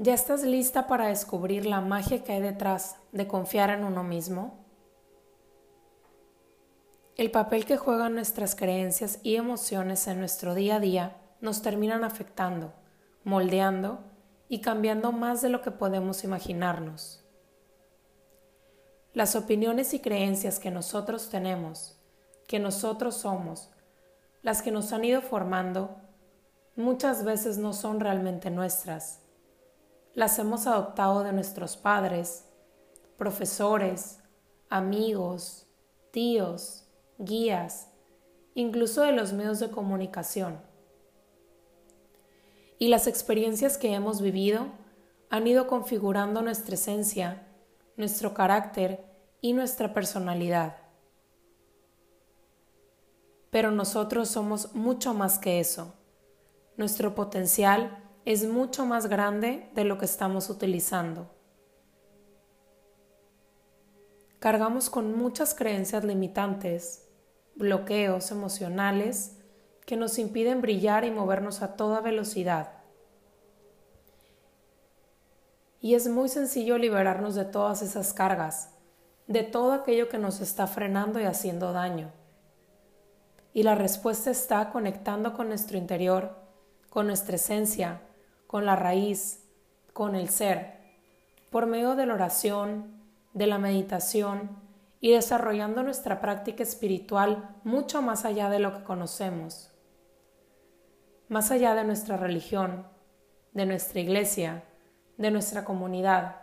¿Ya estás lista para descubrir la magia que hay detrás de confiar en uno mismo? El papel que juegan nuestras creencias y emociones en nuestro día a día nos terminan afectando, moldeando y cambiando más de lo que podemos imaginarnos. Las opiniones y creencias que nosotros tenemos, que nosotros somos, las que nos han ido formando, muchas veces no son realmente nuestras las hemos adoptado de nuestros padres, profesores, amigos, tíos, guías, incluso de los medios de comunicación. Y las experiencias que hemos vivido han ido configurando nuestra esencia, nuestro carácter y nuestra personalidad. Pero nosotros somos mucho más que eso. Nuestro potencial es mucho más grande de lo que estamos utilizando. Cargamos con muchas creencias limitantes, bloqueos emocionales que nos impiden brillar y movernos a toda velocidad. Y es muy sencillo liberarnos de todas esas cargas, de todo aquello que nos está frenando y haciendo daño. Y la respuesta está conectando con nuestro interior, con nuestra esencia, con la raíz, con el ser, por medio de la oración, de la meditación y desarrollando nuestra práctica espiritual mucho más allá de lo que conocemos, más allá de nuestra religión, de nuestra iglesia, de nuestra comunidad,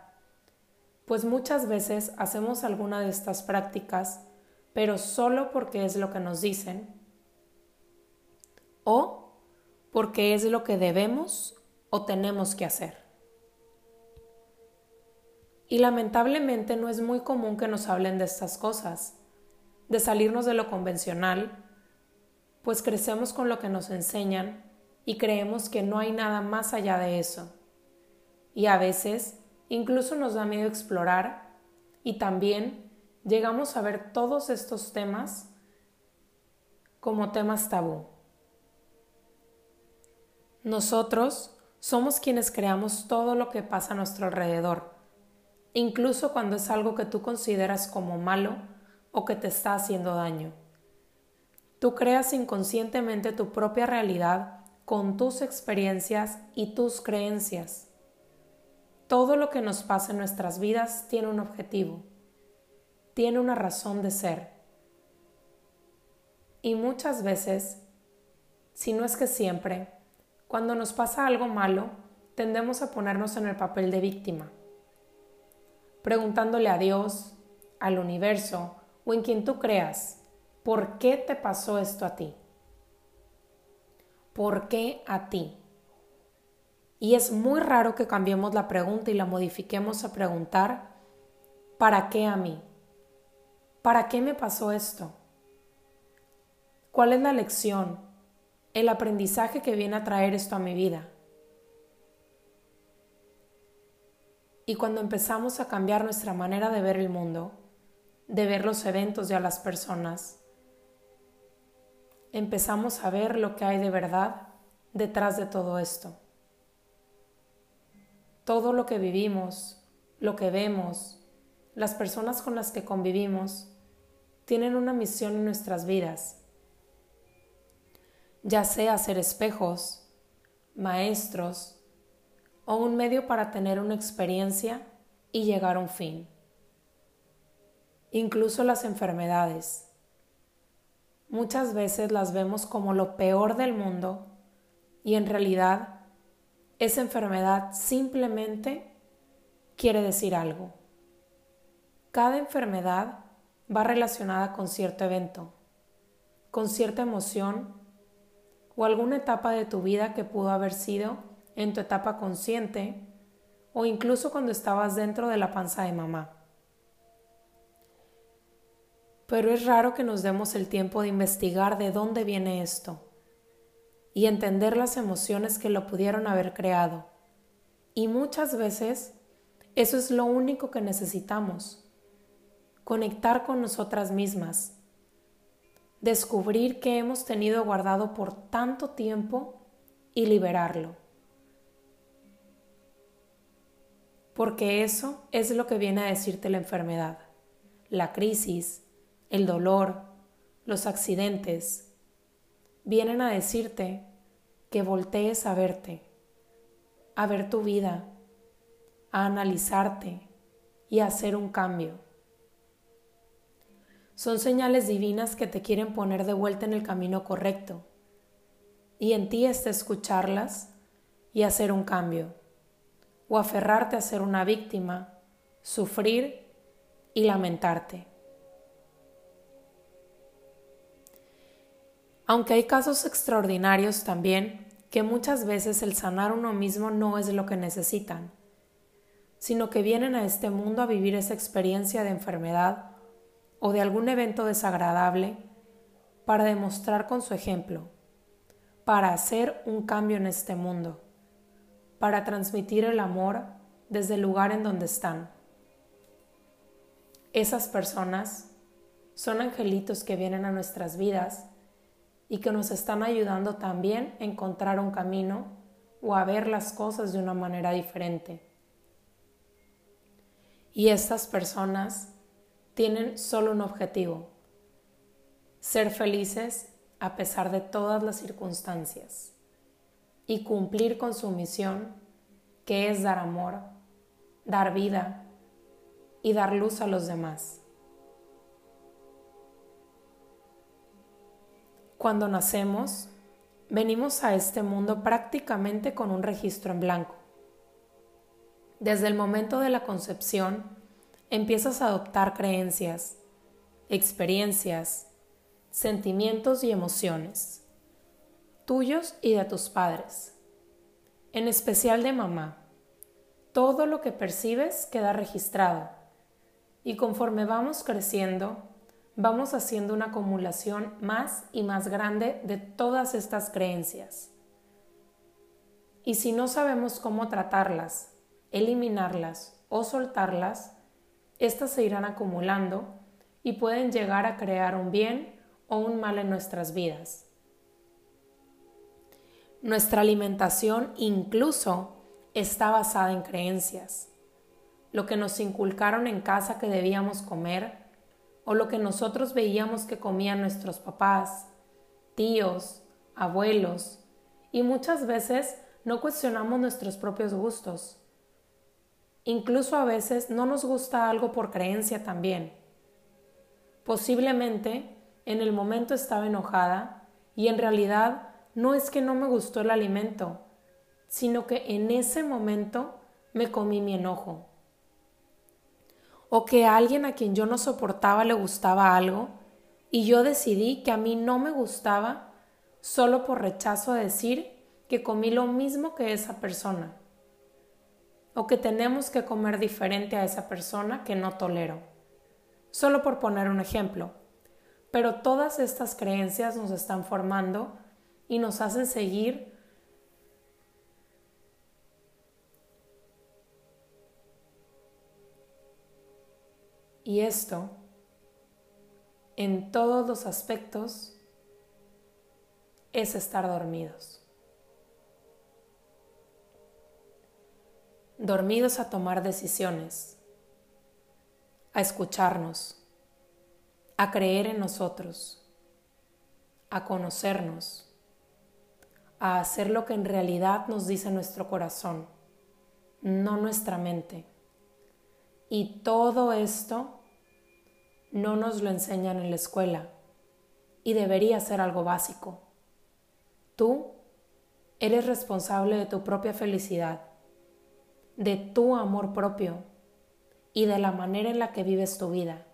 pues muchas veces hacemos alguna de estas prácticas, pero solo porque es lo que nos dicen, o porque es lo que debemos o tenemos que hacer. Y lamentablemente no es muy común que nos hablen de estas cosas, de salirnos de lo convencional, pues crecemos con lo que nos enseñan y creemos que no hay nada más allá de eso. Y a veces incluso nos da miedo explorar y también llegamos a ver todos estos temas como temas tabú. Nosotros somos quienes creamos todo lo que pasa a nuestro alrededor, incluso cuando es algo que tú consideras como malo o que te está haciendo daño. Tú creas inconscientemente tu propia realidad con tus experiencias y tus creencias. Todo lo que nos pasa en nuestras vidas tiene un objetivo, tiene una razón de ser. Y muchas veces, si no es que siempre, cuando nos pasa algo malo, tendemos a ponernos en el papel de víctima, preguntándole a Dios, al universo o en quien tú creas, ¿por qué te pasó esto a ti? ¿Por qué a ti? Y es muy raro que cambiemos la pregunta y la modifiquemos a preguntar, ¿para qué a mí? ¿Para qué me pasó esto? ¿Cuál es la lección? El aprendizaje que viene a traer esto a mi vida. Y cuando empezamos a cambiar nuestra manera de ver el mundo, de ver los eventos y a las personas, empezamos a ver lo que hay de verdad detrás de todo esto. Todo lo que vivimos, lo que vemos, las personas con las que convivimos, tienen una misión en nuestras vidas ya sea ser espejos, maestros o un medio para tener una experiencia y llegar a un fin. Incluso las enfermedades. Muchas veces las vemos como lo peor del mundo y en realidad esa enfermedad simplemente quiere decir algo. Cada enfermedad va relacionada con cierto evento, con cierta emoción o alguna etapa de tu vida que pudo haber sido en tu etapa consciente o incluso cuando estabas dentro de la panza de mamá. Pero es raro que nos demos el tiempo de investigar de dónde viene esto y entender las emociones que lo pudieron haber creado. Y muchas veces eso es lo único que necesitamos, conectar con nosotras mismas descubrir que hemos tenido guardado por tanto tiempo y liberarlo. porque eso es lo que viene a decirte la enfermedad, la crisis, el dolor, los accidentes. Vienen a decirte que voltees a verte, a ver tu vida, a analizarte y a hacer un cambio. Son señales divinas que te quieren poner de vuelta en el camino correcto y en ti está escucharlas y hacer un cambio o aferrarte a ser una víctima, sufrir y lamentarte. Aunque hay casos extraordinarios también, que muchas veces el sanar uno mismo no es lo que necesitan, sino que vienen a este mundo a vivir esa experiencia de enfermedad o de algún evento desagradable para demostrar con su ejemplo, para hacer un cambio en este mundo para transmitir el amor desde el lugar en donde están. Esas personas son angelitos que vienen a nuestras vidas y que nos están ayudando también a encontrar un camino o a ver las cosas de una manera diferente. Y estas personas tienen solo un objetivo, ser felices a pesar de todas las circunstancias y cumplir con su misión, que es dar amor, dar vida y dar luz a los demás. Cuando nacemos, venimos a este mundo prácticamente con un registro en blanco. Desde el momento de la concepción, empiezas a adoptar creencias, experiencias, sentimientos y emociones tuyos y de tus padres, en especial de mamá. Todo lo que percibes queda registrado y conforme vamos creciendo, vamos haciendo una acumulación más y más grande de todas estas creencias. Y si no sabemos cómo tratarlas, eliminarlas o soltarlas, éstas se irán acumulando y pueden llegar a crear un bien o un mal en nuestras vidas. Nuestra alimentación incluso está basada en creencias. Lo que nos inculcaron en casa que debíamos comer o lo que nosotros veíamos que comían nuestros papás, tíos, abuelos y muchas veces no cuestionamos nuestros propios gustos. Incluso a veces no nos gusta algo por creencia también. Posiblemente en el momento estaba enojada y en realidad no es que no me gustó el alimento, sino que en ese momento me comí mi enojo. O que a alguien a quien yo no soportaba le gustaba algo y yo decidí que a mí no me gustaba solo por rechazo a decir que comí lo mismo que esa persona. O que tenemos que comer diferente a esa persona que no tolero. Solo por poner un ejemplo. Pero todas estas creencias nos están formando y nos hacen seguir Y esto, en todos los aspectos, es estar dormidos. Dormidos a tomar decisiones, a escucharnos, a creer en nosotros, a conocernos a hacer lo que en realidad nos dice nuestro corazón, no nuestra mente. Y todo esto no nos lo enseñan en la escuela y debería ser algo básico. Tú eres responsable de tu propia felicidad, de tu amor propio y de la manera en la que vives tu vida.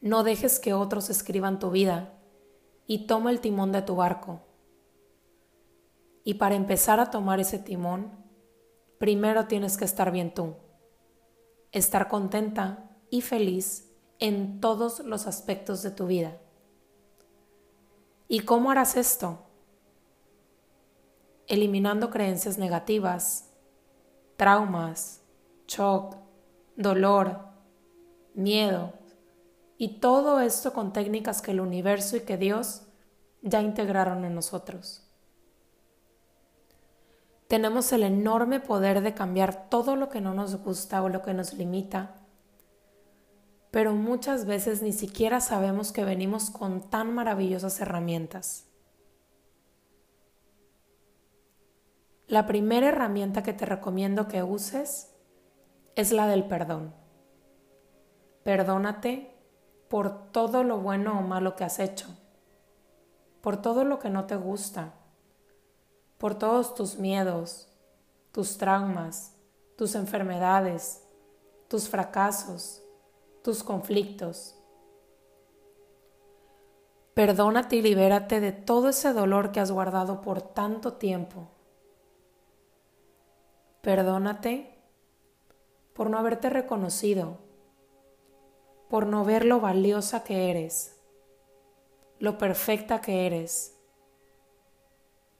No dejes que otros escriban tu vida y toma el timón de tu barco. Y para empezar a tomar ese timón, primero tienes que estar bien tú, estar contenta y feliz en todos los aspectos de tu vida. ¿Y cómo harás esto? Eliminando creencias negativas, traumas, shock, dolor, miedo, y todo esto con técnicas que el universo y que Dios ya integraron en nosotros. tenemos el enorme poder de cambiar todo lo que no nos gusta o lo que nos limita, pero muchas veces ni siquiera sabemos que venimos con tan maravillosas herramientas. La primera herramienta que te recomiendo que uses es la del perdón. Perdónate por todo lo bueno o malo que has hecho, por todo lo que no te gusta, por todos tus miedos, tus traumas, tus enfermedades, tus fracasos, tus conflictos. Perdónate y libérate de todo ese dolor que has guardado por tanto tiempo. Perdónate por no haberte reconocido, por no ver lo valiosa que eres, lo perfecta que eres,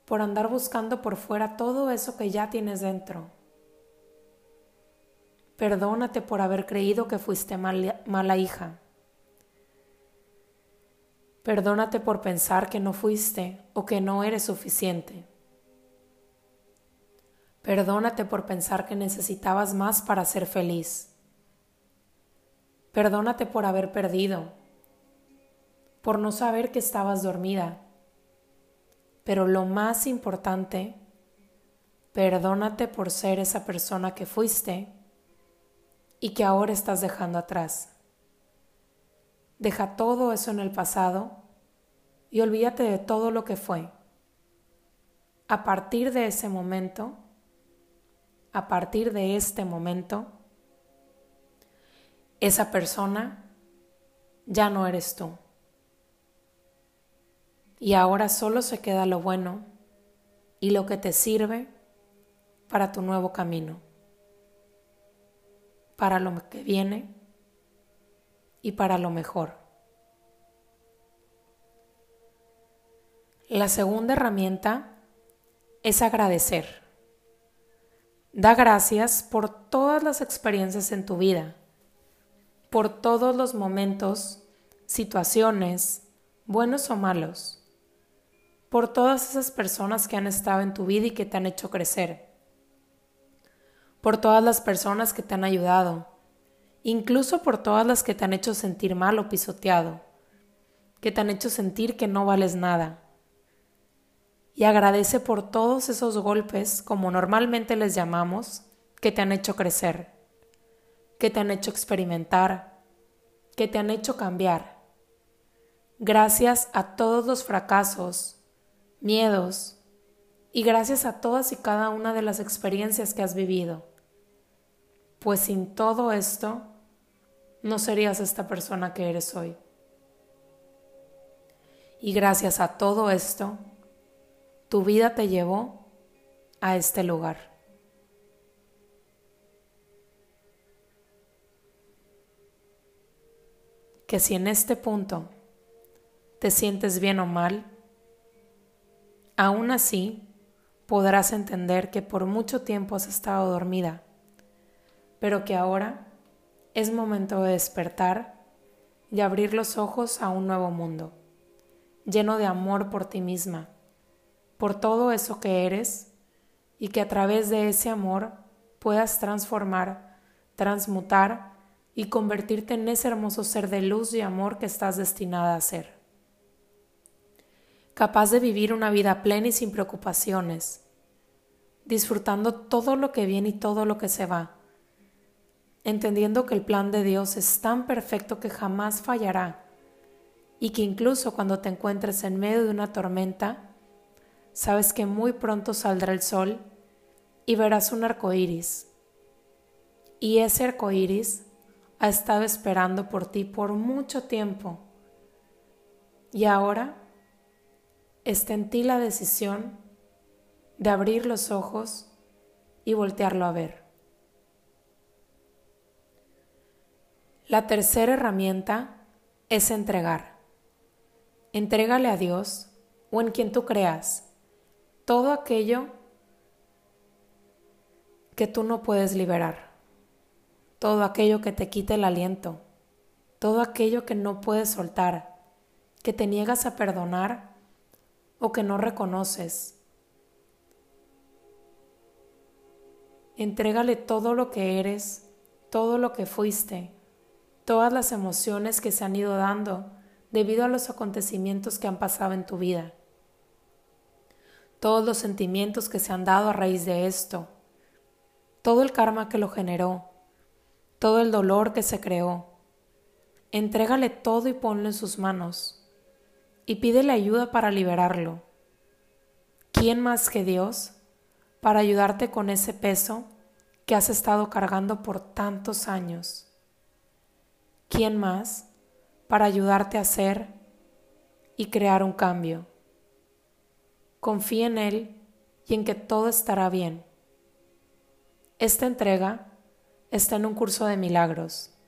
por andar buscando por fuera todo eso que ya tienes dentro. Perdónate por haber creído que fuiste mala hija. Perdónate por pensar que no fuiste o que no eres suficiente. Perdónate por pensar que necesitabas más para ser feliz. Perdónate por haber perdido, por no saber que estabas dormida. Pero lo más importante, perdónate por ser esa persona que fuiste y que ahora estás dejando atrás. Deja todo eso en el pasado y olvídate de todo lo que fue. A partir de ese momento, a partir de este momento, esa persona ya no eres tú. Y ahora solo se queda lo bueno y lo que te sirve para tu nuevo camino, para lo que viene y para lo mejor. La segunda herramienta es agradecer. Da gracias por todas las experiencias en tu vida, por todos los momentos, situaciones, buenos o malos, por todas esas personas que han estado en tu vida y que te han hecho crecer, por todas las personas que te han ayudado, incluso por todas las que te han hecho sentir mal o pisoteado, que te han hecho sentir que no vales nada y agradece por todos esos golpes, como normalmente les llamamos, que te han hecho crecer, que te han hecho experimentar, que te han hecho cambiar. Gracias a todos los fracasos, miedos y gracias a todas y cada una de las experiencias que has vivido. Pues sin todo esto, no serías esta persona que eres hoy. Y gracias a todo esto, tu vida te llevó a este lugar. Que si en este punto te sientes bien o mal, aún así podrás entender que por mucho tiempo has estado dormida, pero que ahora es momento de despertar y abrir los ojos a un nuevo mundo, lleno de amor por ti misma por todo eso que eres y que a través de ese amor puedas transformar, transmutar y convertirte en ese hermoso ser de luz y amor que estás destinada a ser. Capaz de vivir una vida plena y sin preocupaciones, disfrutando todo lo que viene y todo lo que se va, entendiendo que el plan de Dios es tan perfecto que jamás fallará y que incluso cuando te encuentres en medio de una tormenta, sabes que muy pronto saldrá el sol y verás un arco iris. Y ese arco iris ha estado esperando por ti por mucho tiempo. Y ahora está en ti la decisión de abrir los ojos y voltearlo a ver. La tercera herramienta es entregar. Entrégale a Dios o en quien tú creas todo aquello que tú no puedes liberar, todo aquello que te quite el aliento, todo aquello que no puedes soltar, que te niegas a perdonar o que no reconoces. Entrégale todo lo que eres, todo lo que fuiste, todas las emociones que se han ido dando debido a los acontecimientos que han pasado en tu vida, todos los sentimientos que se han dado a raíz de esto, todo el karma que lo generó, todo el dolor que se creó. Entrégale todo y ponlo en sus manos y pídele ayuda para liberarlo. ¿Quién más que Dios para ayudarte con ese peso que has estado cargando por tantos años? ¿Quién más para ayudarte a hacer y crear un cambio? Confía en Él y en que todo estará bien. Esta entrega está en un curso de milagros.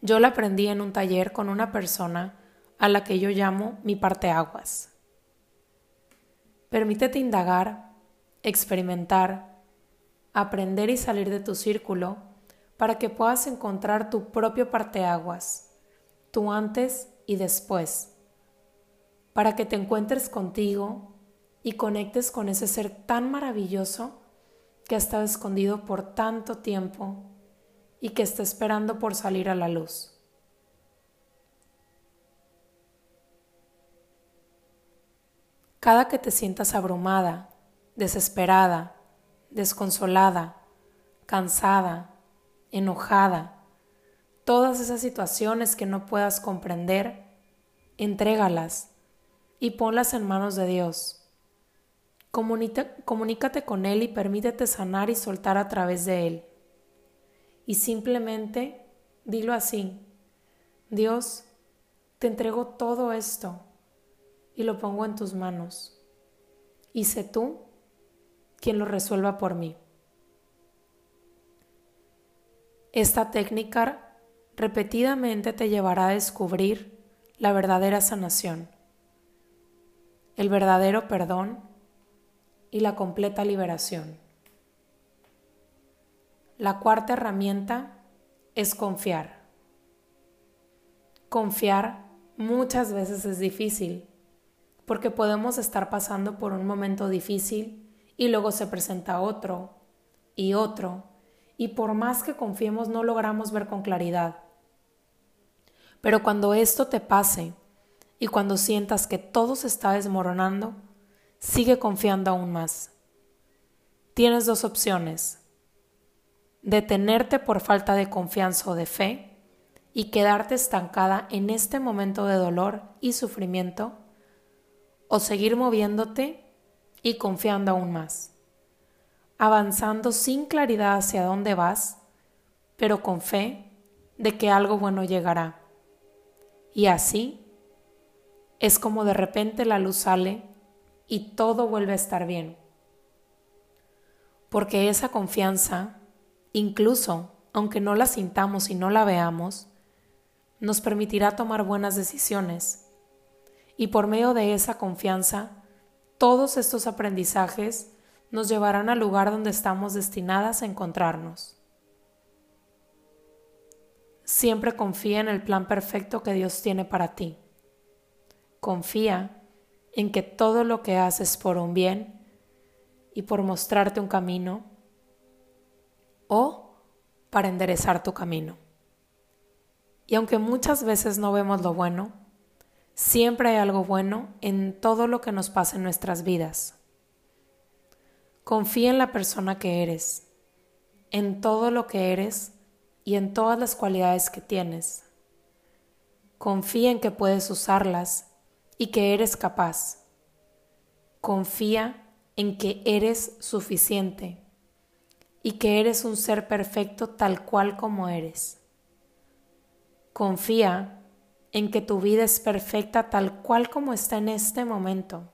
Yo la aprendí en un taller con una persona a la que yo llamo mi parteaguas. Permítete indagar, experimentar, aprender y salir de tu círculo para que puedas encontrar tu propio parteaguas, tu antes y después, para que te encuentres contigo y conectes con ese ser tan maravilloso que ha estado escondido por tanto tiempo y que está esperando por salir a la luz. Cada que te sientas abrumada, desesperada, desconsolada, cansada, enojada, todas esas situaciones que no puedas comprender, entrégalas y ponlas en manos de Dios comunícate con Él y permítete sanar y soltar a través de Él. Y simplemente dilo así, Dios, te entrego todo esto y lo pongo en tus manos. Y sé tú quien lo resuelva por mí. Esta técnica repetidamente te llevará a descubrir la verdadera sanación, el verdadero perdón y la completa liberación. La cuarta herramienta es confiar. Confiar muchas veces es difícil porque podemos estar pasando por un momento difícil y luego se presenta otro y otro y por más que confiemos no logramos ver con claridad. Pero cuando esto te pase y cuando sientas que todo se está desmoronando, sigue confiando aún más. Tienes dos opciones. Detenerte por falta de confianza o de fe y quedarte estancada en este momento de dolor y sufrimiento o seguir moviéndote y confiando aún más, avanzando sin claridad hacia dónde vas, pero con fe de que algo bueno llegará. Y así es como de repente la luz sale y todo vuelve a estar bien. Porque esa confianza, incluso aunque no la sintamos y no la veamos, nos permitirá tomar buenas decisiones. Y por medio de esa confianza, todos estos aprendizajes nos llevarán al lugar donde estamos destinadas a encontrarnos. Siempre confía en el plan perfecto que Dios tiene para ti. Confía en que todo lo que haces por un bien y por mostrarte un camino o para enderezar tu camino. Y aunque muchas veces no vemos lo bueno, siempre hay algo bueno en todo lo que nos pasa en nuestras vidas. Confía en la persona que eres, en todo lo que eres y en todas las cualidades que tienes. Confía en que puedes usarlas y que eres capaz. Confía en que eres suficiente y que eres un ser perfecto tal cual como eres. Confía en que tu vida es perfecta tal cual como está en este momento.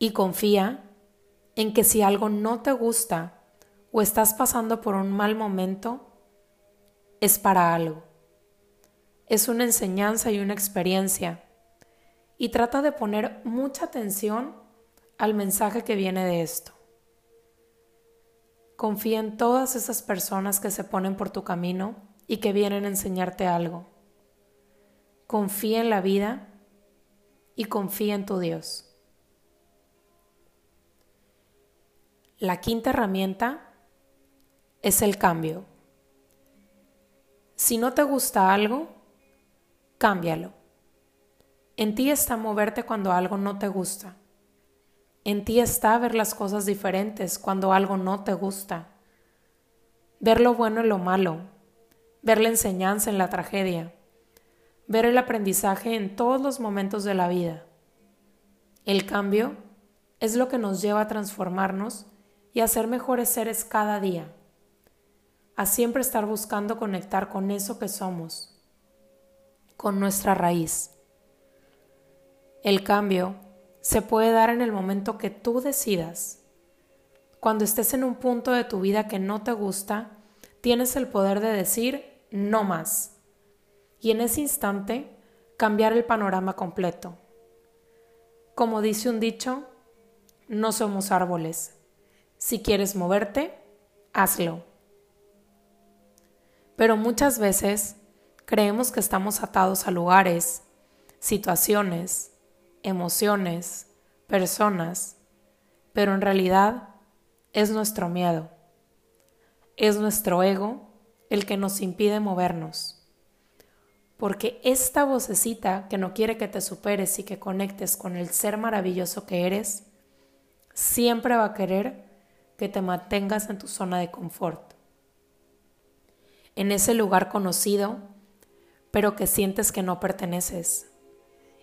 Y confía en que si algo no te gusta o estás pasando por un mal momento, es para algo es una enseñanza y una experiencia. Y trata de poner mucha atención al mensaje que viene de esto. Confía en todas esas personas que se ponen por tu camino y que vienen a enseñarte algo. Confía en la vida y confía en tu Dios. La quinta herramienta es el cambio. Si no te gusta algo, cámbialo. En ti está moverte cuando algo no te gusta. En ti está ver las cosas diferentes cuando algo no te gusta. Ver lo bueno en lo malo. Ver la enseñanza en la tragedia. Ver el aprendizaje en todos los momentos de la vida. El cambio es lo que nos lleva a transformarnos y a ser mejores seres cada día. A siempre estar buscando conectar con eso que somos, con nuestra raíz. El cambio se puede dar en el momento que tú decidas. Cuando estés en un punto de tu vida que no te gusta, tienes el poder de decir no más. Y en ese instante, cambiar el panorama completo. Como dice un dicho, no somos árboles. Si quieres moverte, hazlo. Pero muchas veces creemos que estamos atados a lugares, situaciones, emociones, personas, pero en realidad es nuestro miedo, es nuestro ego el que nos impide movernos. Porque esta vocecita que no quiere que te superes y que conectes con el ser maravilloso que eres, siempre va a querer que te mantengas en tu zona de confort. En ese lugar conocido, pero que sientes que no perteneces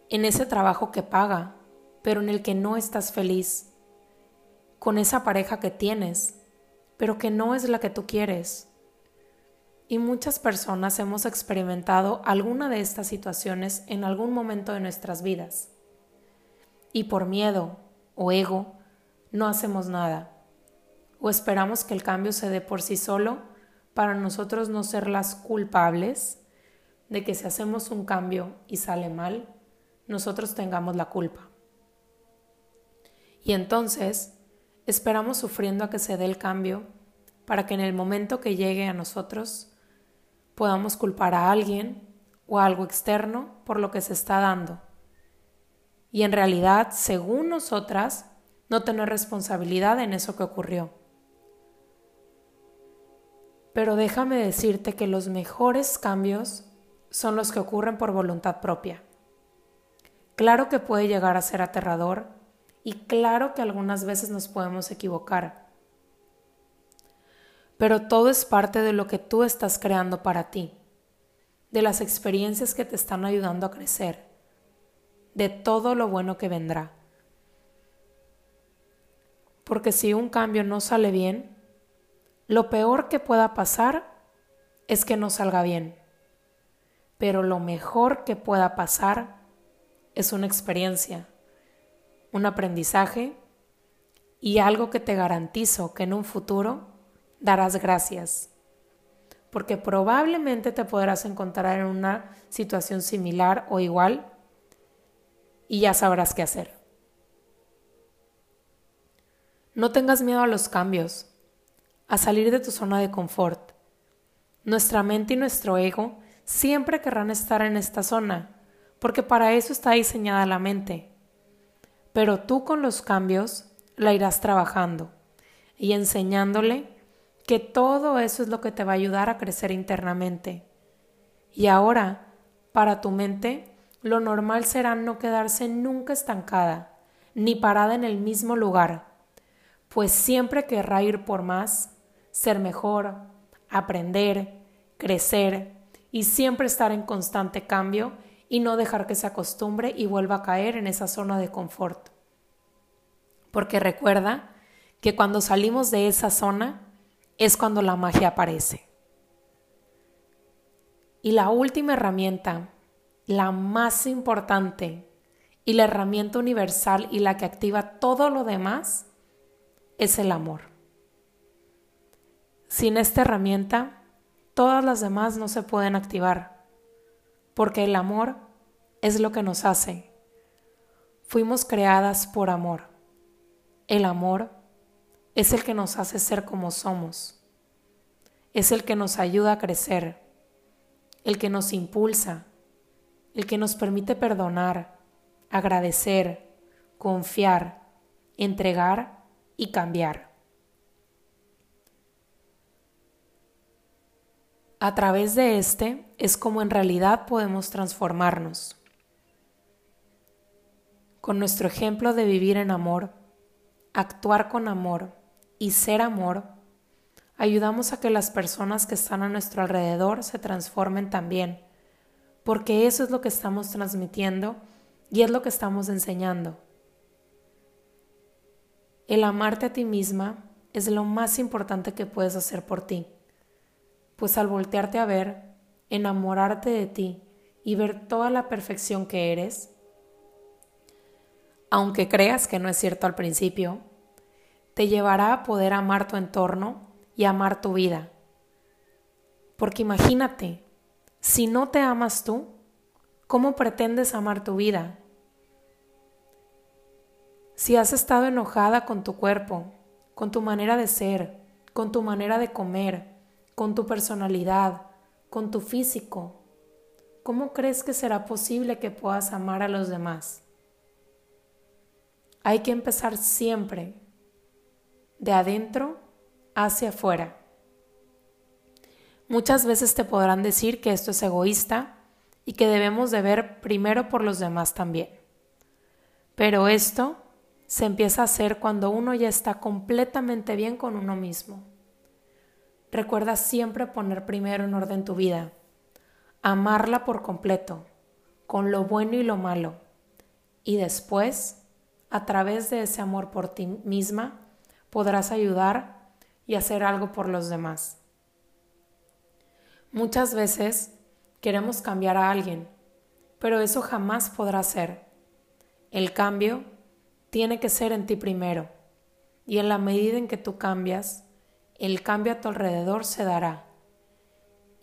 en ese trabajo que paga, pero en el que no estás feliz, con esa pareja que tienes, pero que no es la que tú quieres. Y muchas personas hemos experimentado alguna de estas situaciones en algún momento de nuestras vidas. Y por miedo o ego no hacemos nada. O esperamos que el cambio se dé por sí solo para nosotros no ser las culpables de que si hacemos un cambio y sale mal, nosotros tengamos la culpa. Y entonces esperamos sufriendo a que se dé el cambio para que en el momento que llegue a nosotros podamos culpar a alguien o a algo externo por lo que se está dando. Y en realidad, según nosotras, no tener responsabilidad en eso que ocurrió. Pero déjame decirte que los mejores cambios son los que ocurren por voluntad propia. Claro que puede llegar a ser aterrador y claro que algunas veces nos podemos equivocar. Pero todo es parte de lo que tú estás creando para ti, de las experiencias que te están ayudando a crecer, de todo lo bueno que vendrá. Porque si un cambio no sale bien, lo peor que pueda pasar es que no salga bien. Pero lo mejor que pueda pasar es una experiencia, un aprendizaje y algo que te garantizo que en un futuro darás gracias. Porque probablemente te podrás encontrar en una situación similar o igual y ya sabrás qué hacer. No tengas miedo a los cambios, a salir de tu zona de confort. Nuestra mente y nuestro ego siempre querrán estar en esta zona porque para eso está diseñada la mente. Pero tú con los cambios la irás trabajando y enseñándole que todo eso es lo que te va a ayudar a crecer internamente. Y ahora, para tu mente, lo normal será no quedarse nunca estancada, ni parada en el mismo lugar, pues siempre querrá ir por más, ser mejor, aprender, crecer y siempre estar en constante cambio y no dejar que se acostumbre y vuelva a caer en esa zona de confort. Porque recuerda que cuando salimos de esa zona es cuando la magia aparece. Y la última herramienta, la más importante y la herramienta universal y la que activa todo lo demás, es el amor. Sin esta herramienta, todas las demás no se pueden activar porque el amor es lo que nos hace. Fuimos creadas por amor. El amor es el que nos hace ser como somos. Es el que nos ayuda a crecer, el que nos impulsa, el que nos permite perdonar, agradecer, confiar, entregar y cambiar. A través de este es como en realidad podemos transformarnos. Con nuestro ejemplo de vivir en amor, actuar con amor y ser amor, ayudamos a que las personas que están a nuestro alrededor se transformen también, porque eso es lo que estamos transmitiendo y es lo que estamos enseñando. El amarte a ti misma es lo más importante que puedes hacer por ti pues al voltearte a ver, enamorarte de ti y ver toda la perfección que eres, aunque creas que no es cierto al principio, te llevará a poder amar tu entorno y amar tu vida. Porque imagínate, si no te amas tú, ¿cómo pretendes amar tu vida? Si has estado enojada con tu cuerpo, con tu manera de ser, con tu manera de comer, con tu personalidad, con tu físico, ¿cómo crees que será posible que puedas amar a los demás? Hay que empezar siempre de adentro hacia afuera. Muchas veces te podrán decir que esto es egoísta y que debemos de ver primero por los demás también. Pero esto se empieza a hacer cuando uno ya está completamente bien con uno mismo. Recuerda siempre poner primero en orden tu vida, amarla por completo, con lo bueno y lo malo, y después, a través de ese amor por ti misma, podrás ayudar y hacer algo por los demás. Muchas veces queremos cambiar a alguien, pero eso jamás podrá ser. El cambio tiene que ser en ti primero, y en la medida en que tú cambias, el cambio a tu alrededor se dará.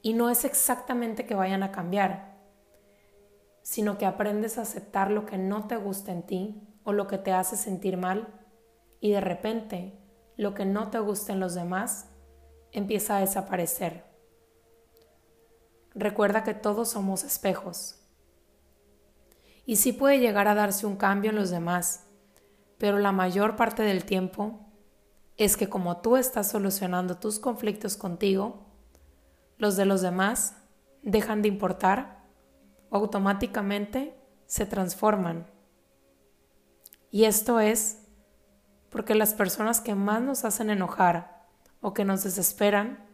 Y no es exactamente que vayan a cambiar, sino que aprendes a aceptar lo que no te gusta en ti o lo que te hace sentir mal y de repente lo que no te gusta en los demás empieza a desaparecer. Recuerda que todos somos espejos. Y sí puede llegar a darse un cambio en los demás, pero la mayor parte del tiempo es que como tú estás solucionando tus conflictos contigo, los de los demás dejan de importar automáticamente se transforman. Y esto es porque las personas que más nos hacen enojar o que nos desesperan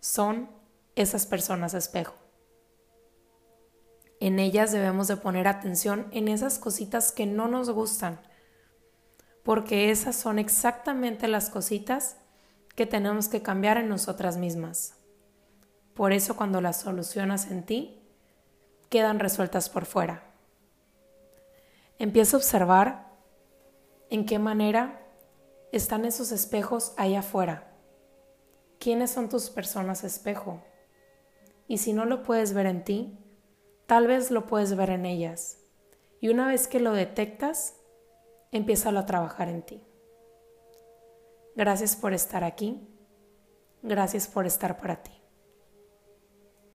son esas personas espejo. En ellas debemos de poner atención en esas cositas que no nos gustan, porque esas son exactamente las cositas que tenemos que cambiar en nosotras mismas. Por eso cuando las solucionas en ti, quedan resueltas por fuera. Empieza a observar en qué manera están esos espejos ahí afuera. ¿Quiénes son tus personas espejo? Y si no lo puedes ver en ti, tal vez lo puedes ver en ellas. Y una vez que lo detectas, empieza a trabajar en ti. Gracias por estar aquí. Gracias por estar para ti.